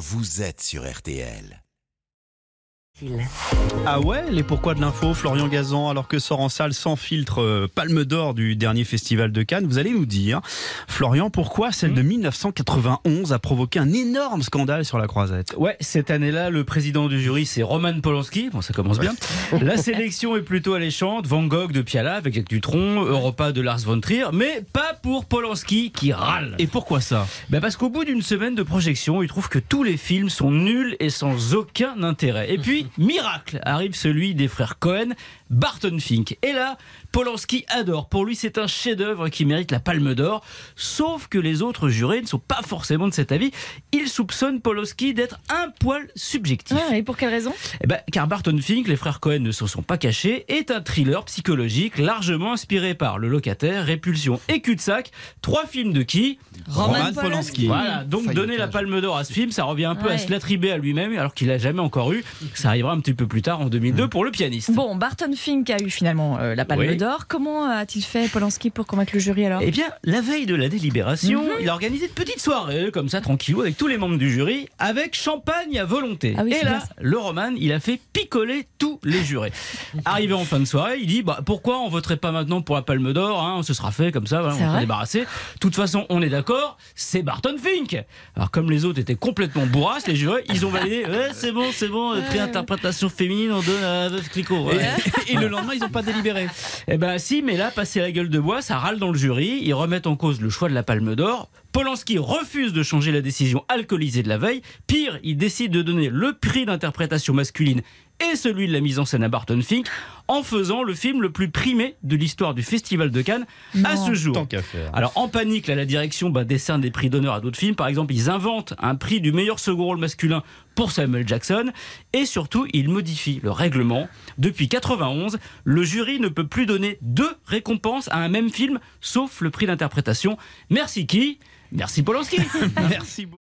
vous êtes sur RTL. Ah ouais, les pourquoi de l'info, Florian Gazan, alors que sort en salle sans filtre euh, Palme d'Or du dernier festival de Cannes, vous allez nous dire, Florian, pourquoi celle de 1991 a provoqué un énorme scandale sur la croisette? Ouais, cette année-là, le président du jury, c'est Roman Polanski. Bon, ça commence bien. La sélection est plutôt alléchante. Van Gogh de Piala avec Jacques Dutronc, Europa de Lars von Trier, mais pas pour Polanski qui râle. Et pourquoi ça? Ben parce qu'au bout d'une semaine de projection, il trouve que tous les films sont nuls et sans aucun intérêt. Et puis, miracle, arrive celui des frères Cohen, Barton Fink. Et là, Polanski adore. Pour lui, c'est un chef-d'œuvre qui mérite la Palme d'Or. Sauf que les autres jurés ne sont pas forcément de cet avis. Ils soupçonnent Polanski d'être un poil subjectif. Ah, et pour quelle raison? Eh ben, car Barton Fink, les frères Cohen ne se sont pas cachés, est un thriller psychologique largement inspiré par Le Locataire, Répulsion et Cul-de-sac. Trois films de qui? Roman Polanski. Voilà, donc donner la palme d'or à ce film, ça revient un peu à se l'attribuer à lui-même, alors qu'il l'a jamais encore eu. Ça arrivera un petit peu plus tard, en 2002, pour le pianiste. Bon, Barton Fink a eu finalement euh, la Palme Oui. d'Or. Comment a-t-il fait Polanski pour convaincre le jury alors? Eh bien, la veille de la délibération, il a organisé une petite soirée, comme ça, tranquillou, avec tous les membres du jury, avec champagne à volonté. Ah oui, Et là, le Roman, il a fait picoler tous les jurés. Arrivé en fin de soirée, il dit bah, pourquoi on voterait pas maintenant pour la Palme d'Or hein, Ce sera fait comme ça, voilà, on vrai débarrasser. De toute façon, on est d'accord, c'est Barton Fink. Alors, comme les autres étaient complètement bourrasses, les jurés, ils ont validé ouais, c'est bon, c'est bon, euh, prix interprétation féminine, on donne à. Ouais. Et le lendemain, ils n'ont pas délibéré. Eh ben si, mais là, passer la gueule de bois, ça râle dans le jury. Ils remettent en cause le choix de la Palme d'Or. Polanski refuse de changer la décision alcoolisée de la veille. Pire, il décide de donner le prix d'interprétation masculine et celui de la mise en scène à Barton Fink en faisant le film le plus primé de l'histoire du Festival de Cannes à ce jour. Tant qu'à faire. Alors en panique, là, la direction bah, décerne des prix d'honneur à d'autres films. Par exemple, ils inventent un prix du meilleur second rôle masculin pour Samuel Jackson. Et surtout, ils modifient le règlement. Depuis 91, le jury ne peut plus donner deux récompenses à un même film, sauf le prix d'interprétation. Merci qui Merci Polanski Merci beaucoup.